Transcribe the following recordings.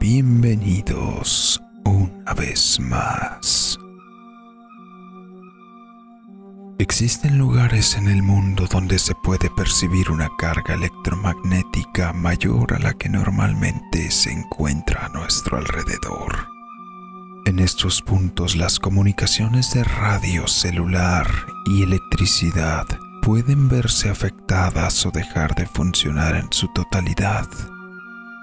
Bienvenidos una vez más. Existen lugares en el mundo donde se puede percibir una carga electromagnética mayor a la que normalmente se encuentra a nuestro alrededor. En estos puntos las comunicaciones de radio, celular y electricidad pueden verse afectadas o dejar de funcionar en su totalidad.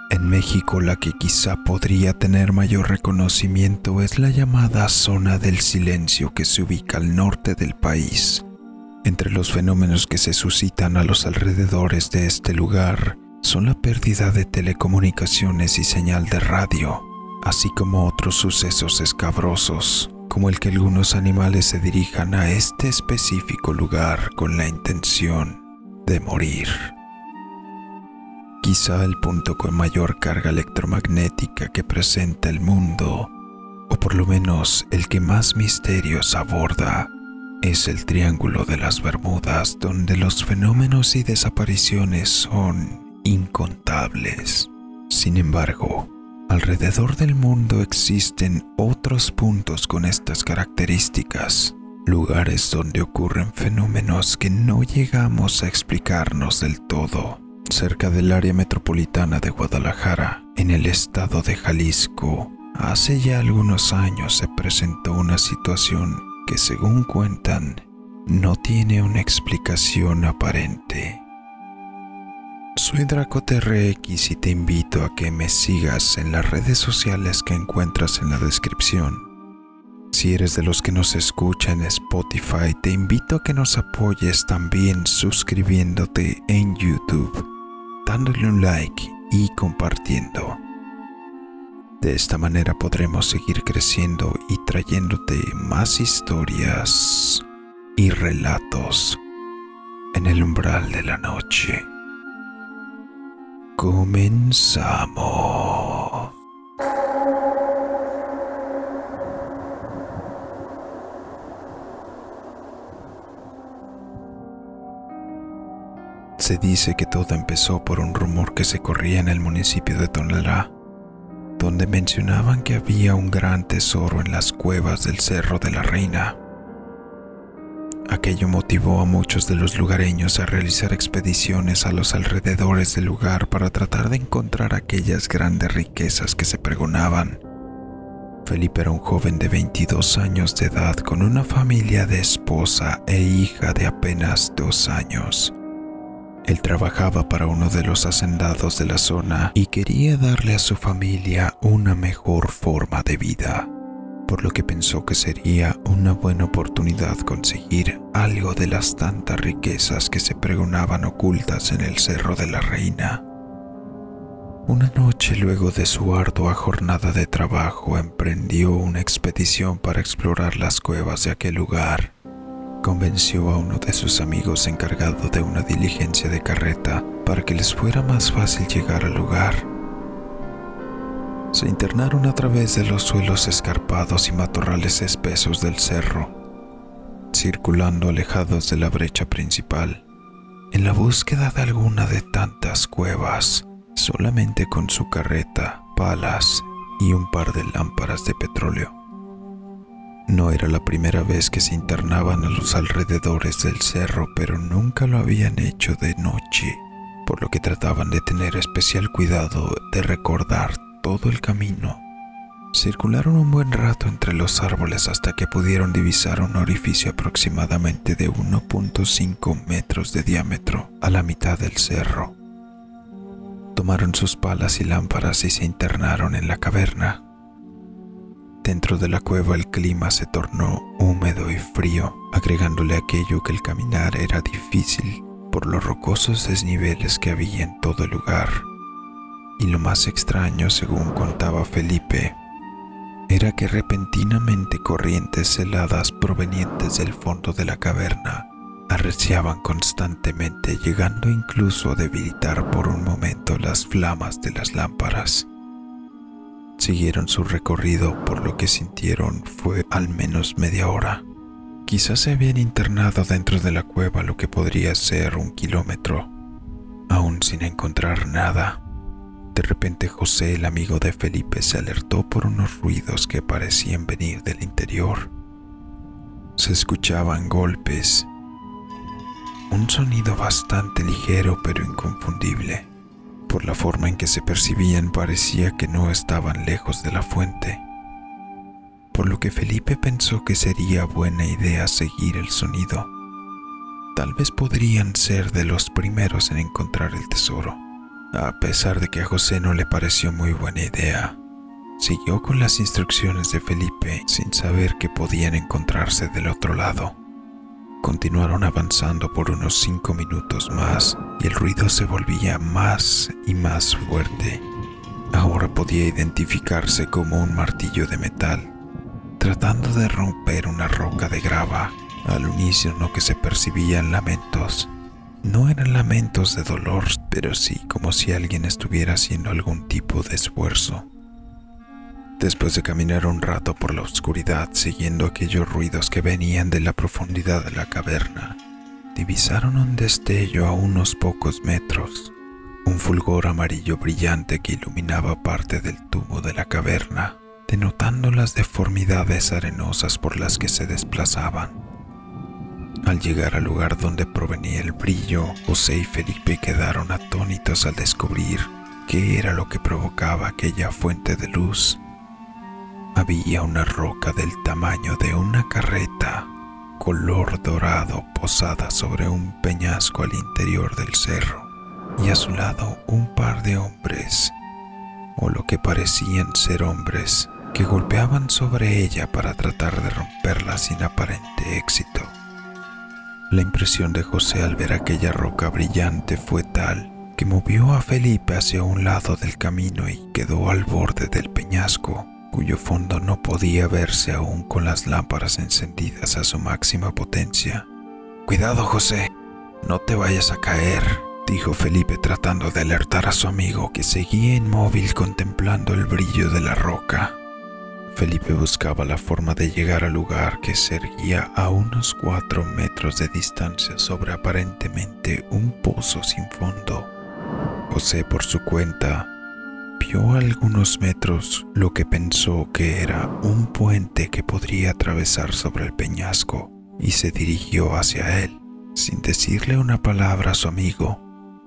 En México la que quizá podría tener mayor reconocimiento es la llamada zona del silencio que se ubica al norte del país. Entre los fenómenos que se suscitan a los alrededores de este lugar son la pérdida de telecomunicaciones y señal de radio, así como otros sucesos escabrosos, como el que algunos animales se dirijan a este específico lugar con la intención de morir. Quizá el punto con mayor carga electromagnética que presenta el mundo, o por lo menos el que más misterios aborda, es el Triángulo de las Bermudas, donde los fenómenos y desapariciones son incontables. Sin embargo, alrededor del mundo existen otros puntos con estas características, lugares donde ocurren fenómenos que no llegamos a explicarnos del todo cerca del área metropolitana de Guadalajara, en el estado de Jalisco, hace ya algunos años se presentó una situación que según cuentan no tiene una explicación aparente. Soy DracoTRX y te invito a que me sigas en las redes sociales que encuentras en la descripción. Si eres de los que nos escuchan en Spotify, te invito a que nos apoyes también suscribiéndote en YouTube dándole un like y compartiendo. De esta manera podremos seguir creciendo y trayéndote más historias y relatos en el umbral de la noche. Comenzamos. Se dice que todo empezó por un rumor que se corría en el municipio de Tonalá, donde mencionaban que había un gran tesoro en las cuevas del Cerro de la Reina. Aquello motivó a muchos de los lugareños a realizar expediciones a los alrededores del lugar para tratar de encontrar aquellas grandes riquezas que se pregonaban. Felipe era un joven de 22 años de edad con una familia de esposa e hija de apenas dos años. Él trabajaba para uno de los hacendados de la zona y quería darle a su familia una mejor forma de vida, por lo que pensó que sería una buena oportunidad conseguir algo de las tantas riquezas que se pregonaban ocultas en el Cerro de la Reina. Una noche luego de su ardua jornada de trabajo emprendió una expedición para explorar las cuevas de aquel lugar convenció a uno de sus amigos encargado de una diligencia de carreta para que les fuera más fácil llegar al lugar. Se internaron a través de los suelos escarpados y matorrales espesos del cerro, circulando alejados de la brecha principal, en la búsqueda de alguna de tantas cuevas, solamente con su carreta, palas y un par de lámparas de petróleo. No era la primera vez que se internaban a los alrededores del cerro, pero nunca lo habían hecho de noche, por lo que trataban de tener especial cuidado de recordar todo el camino. Circularon un buen rato entre los árboles hasta que pudieron divisar un orificio aproximadamente de 1.5 metros de diámetro a la mitad del cerro. Tomaron sus palas y lámparas y se internaron en la caverna. Dentro de la cueva el clima se tornó húmedo y frío, agregándole aquello que el caminar era difícil por los rocosos desniveles que había en todo el lugar. Y lo más extraño, según contaba Felipe, era que repentinamente corrientes heladas provenientes del fondo de la caverna arreciaban constantemente, llegando incluso a debilitar por un momento las flamas de las lámparas. Siguieron su recorrido por lo que sintieron fue al menos media hora. Quizás se habían internado dentro de la cueva lo que podría ser un kilómetro, aún sin encontrar nada. De repente José, el amigo de Felipe, se alertó por unos ruidos que parecían venir del interior. Se escuchaban golpes, un sonido bastante ligero pero inconfundible. Por la forma en que se percibían parecía que no estaban lejos de la fuente, por lo que Felipe pensó que sería buena idea seguir el sonido. Tal vez podrían ser de los primeros en encontrar el tesoro. A pesar de que a José no le pareció muy buena idea, siguió con las instrucciones de Felipe sin saber que podían encontrarse del otro lado. Continuaron avanzando por unos cinco minutos más y el ruido se volvía más y más fuerte. Ahora podía identificarse como un martillo de metal, tratando de romper una roca de grava. Al unísono que se percibían lamentos no eran lamentos de dolor, pero sí como si alguien estuviera haciendo algún tipo de esfuerzo. Después de caminar un rato por la oscuridad siguiendo aquellos ruidos que venían de la profundidad de la caverna, divisaron un destello a unos pocos metros, un fulgor amarillo brillante que iluminaba parte del tubo de la caverna, denotando las deformidades arenosas por las que se desplazaban. Al llegar al lugar donde provenía el brillo, José y Felipe quedaron atónitos al descubrir qué era lo que provocaba aquella fuente de luz. Había una roca del tamaño de una carreta, color dorado, posada sobre un peñasco al interior del cerro, y a su lado un par de hombres, o lo que parecían ser hombres, que golpeaban sobre ella para tratar de romperla sin aparente éxito. La impresión de José al ver aquella roca brillante fue tal que movió a Felipe hacia un lado del camino y quedó al borde del peñasco, cuyo fondo no podía verse aún con las lámparas encendidas a su máxima potencia. Cuidado, José, no te vayas a caer, dijo Felipe tratando de alertar a su amigo que seguía inmóvil contemplando el brillo de la roca. Felipe buscaba la forma de llegar al lugar que se erguía a unos cuatro metros de distancia sobre aparentemente un pozo sin fondo. José por su cuenta vio a algunos metros lo que pensó que era un puente que podría atravesar sobre el peñasco y se dirigió hacia él, sin decirle una palabra a su amigo.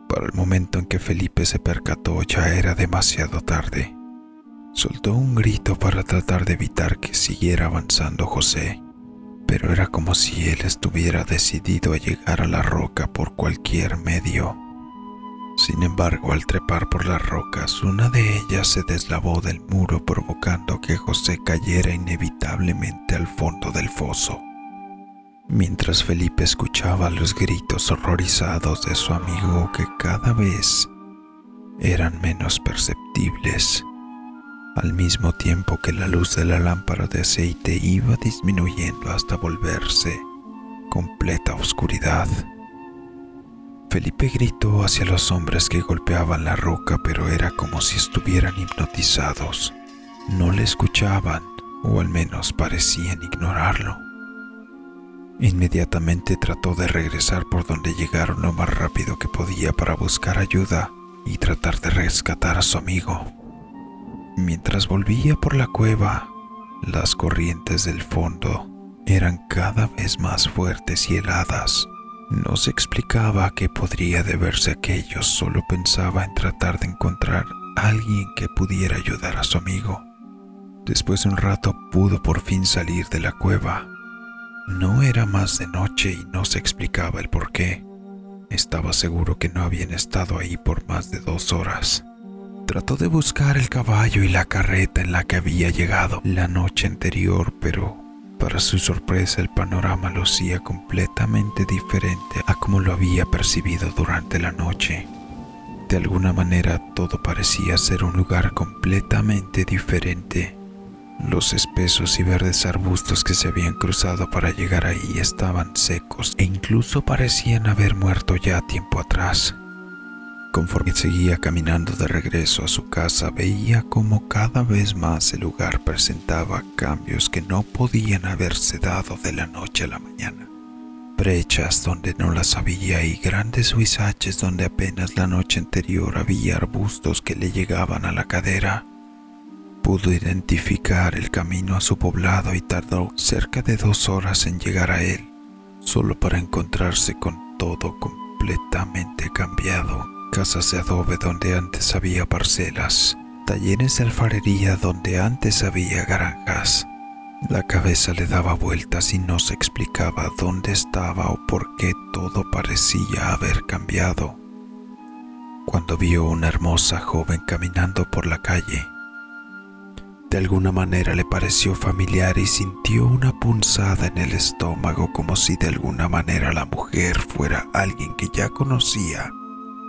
Para el momento en que Felipe se percató ya era demasiado tarde. Soltó un grito para tratar de evitar que siguiera avanzando José, pero era como si él estuviera decidido a llegar a la roca por cualquier medio. Sin embargo, al trepar por las rocas, una de ellas se deslavó del muro provocando que José cayera inevitablemente al fondo del foso. Mientras Felipe escuchaba los gritos horrorizados de su amigo que cada vez eran menos perceptibles, al mismo tiempo que la luz de la lámpara de aceite iba disminuyendo hasta volverse completa oscuridad. Felipe gritó hacia los hombres que golpeaban la roca, pero era como si estuvieran hipnotizados. No le escuchaban, o al menos parecían ignorarlo. Inmediatamente trató de regresar por donde llegaron lo más rápido que podía para buscar ayuda y tratar de rescatar a su amigo. Mientras volvía por la cueva, las corrientes del fondo eran cada vez más fuertes y heladas. No se explicaba qué podría deberse aquello, solo pensaba en tratar de encontrar a alguien que pudiera ayudar a su amigo. Después de un rato pudo por fin salir de la cueva. No era más de noche y no se explicaba el por qué. Estaba seguro que no habían estado ahí por más de dos horas. Trató de buscar el caballo y la carreta en la que había llegado la noche anterior, pero para su sorpresa el panorama lucía completamente diferente a como lo había percibido durante la noche. De alguna manera todo parecía ser un lugar completamente diferente. Los espesos y verdes arbustos que se habían cruzado para llegar ahí estaban secos e incluso parecían haber muerto ya tiempo atrás. Conforme seguía caminando de regreso a su casa, veía como cada vez más el lugar presentaba cambios que no podían haberse dado de la noche a la mañana. brechas donde no las había y grandes huizaches donde apenas la noche anterior había arbustos que le llegaban a la cadera. Pudo identificar el camino a su poblado y tardó cerca de dos horas en llegar a él, solo para encontrarse con todo completamente cambiado. Casas de adobe donde antes había parcelas, talleres de alfarería donde antes había granjas. La cabeza le daba vueltas y no se explicaba dónde estaba o por qué todo parecía haber cambiado. Cuando vio una hermosa joven caminando por la calle, de alguna manera le pareció familiar y sintió una punzada en el estómago como si de alguna manera la mujer fuera alguien que ya conocía.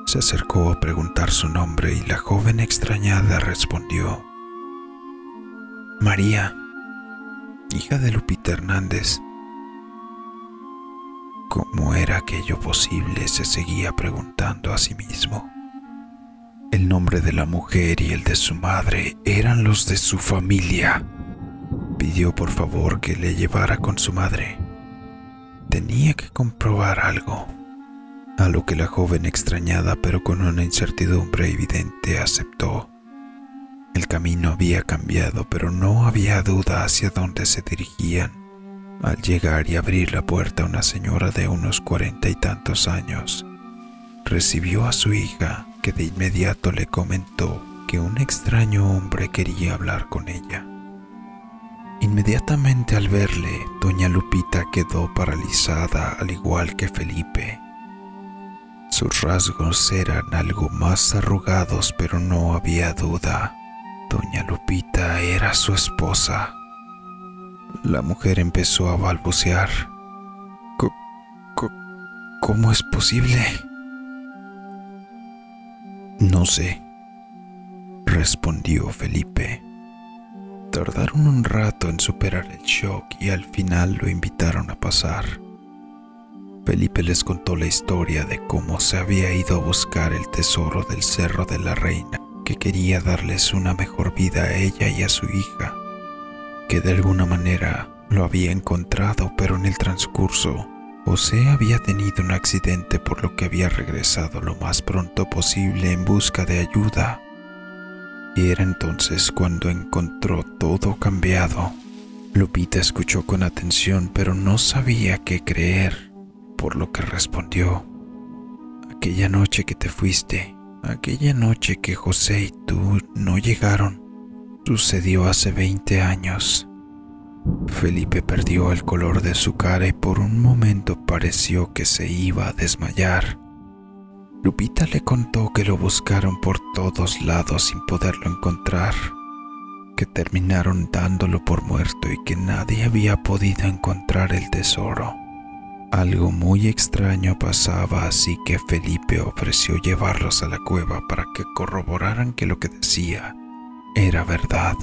Se acercó a preguntar su nombre y la joven extrañada respondió, María, hija de Lupita Hernández. ¿Cómo era aquello posible? se seguía preguntando a sí mismo. El nombre de la mujer y el de su madre eran los de su familia. Pidió por favor que le llevara con su madre. Tenía que comprobar algo, a lo que la joven extrañada pero con una incertidumbre evidente aceptó. El camino había cambiado, pero no había duda hacia dónde se dirigían. Al llegar y abrir la puerta, una señora de unos cuarenta y tantos años recibió a su hija que de inmediato le comentó que un extraño hombre quería hablar con ella. Inmediatamente al verle, doña Lupita quedó paralizada al igual que Felipe. Sus rasgos eran algo más arrugados, pero no había duda. Doña Lupita era su esposa. La mujer empezó a balbucear. ¿Cómo es posible? No sé, respondió Felipe. Tardaron un rato en superar el shock y al final lo invitaron a pasar. Felipe les contó la historia de cómo se había ido a buscar el tesoro del Cerro de la Reina, que quería darles una mejor vida a ella y a su hija, que de alguna manera lo había encontrado, pero en el transcurso José había tenido un accidente por lo que había regresado lo más pronto posible en busca de ayuda. Y era entonces cuando encontró todo cambiado. Lupita escuchó con atención pero no sabía qué creer, por lo que respondió, aquella noche que te fuiste, aquella noche que José y tú no llegaron, sucedió hace 20 años. Felipe perdió el color de su cara y por un momento pareció que se iba a desmayar. Lupita le contó que lo buscaron por todos lados sin poderlo encontrar, que terminaron dándolo por muerto y que nadie había podido encontrar el tesoro. Algo muy extraño pasaba, así que Felipe ofreció llevarlos a la cueva para que corroboraran que lo que decía era verdad.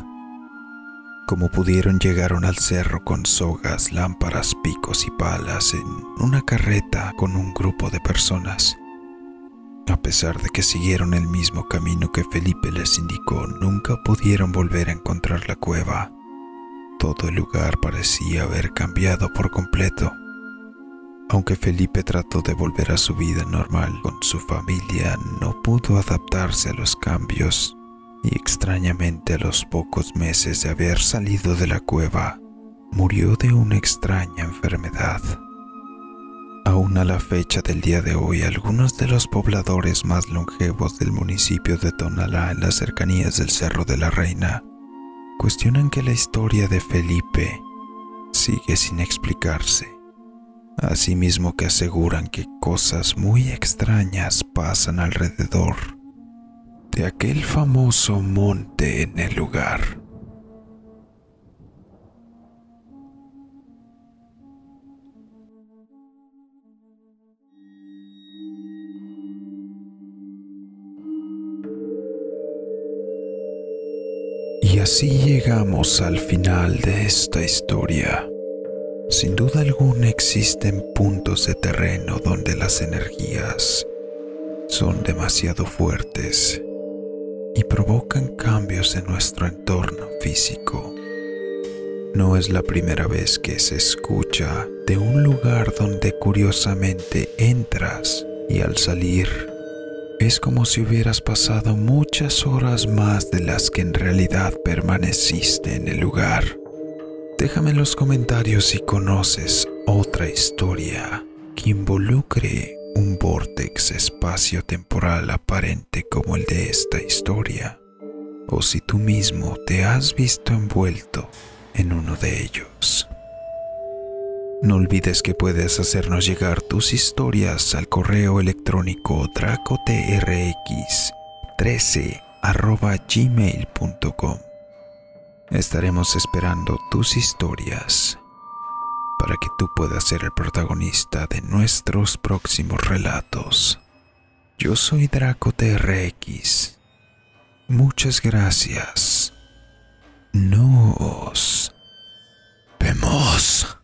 Como pudieron llegaron al cerro con sogas, lámparas, picos y palas en una carreta con un grupo de personas. A pesar de que siguieron el mismo camino que Felipe les indicó, nunca pudieron volver a encontrar la cueva. Todo el lugar parecía haber cambiado por completo. Aunque Felipe trató de volver a su vida normal con su familia, no pudo adaptarse a los cambios y extrañamente a los pocos meses de haber salido de la cueva, murió de una extraña enfermedad. Aún a la fecha del día de hoy, algunos de los pobladores más longevos del municipio de Tonalá en las cercanías del Cerro de la Reina cuestionan que la historia de Felipe sigue sin explicarse. Asimismo que aseguran que cosas muy extrañas pasan alrededor de aquel famoso monte en el lugar. Y así llegamos al final de esta historia. Sin duda alguna existen puntos de terreno donde las energías son demasiado fuertes y provocan cambios en nuestro entorno físico. No es la primera vez que se escucha de un lugar donde curiosamente entras y al salir es como si hubieras pasado muchas horas más de las que en realidad permaneciste en el lugar. Déjame en los comentarios si conoces otra historia que involucre un vortex espacio-temporal aparente como el de esta historia, o si tú mismo te has visto envuelto en uno de ellos. No olvides que puedes hacernos llegar tus historias al correo electrónico dracotrx13 gmail.com. Estaremos esperando tus historias para que tú puedas ser el protagonista de nuestros próximos relatos. Yo soy Draco TRX. Muchas gracias. Nos vemos.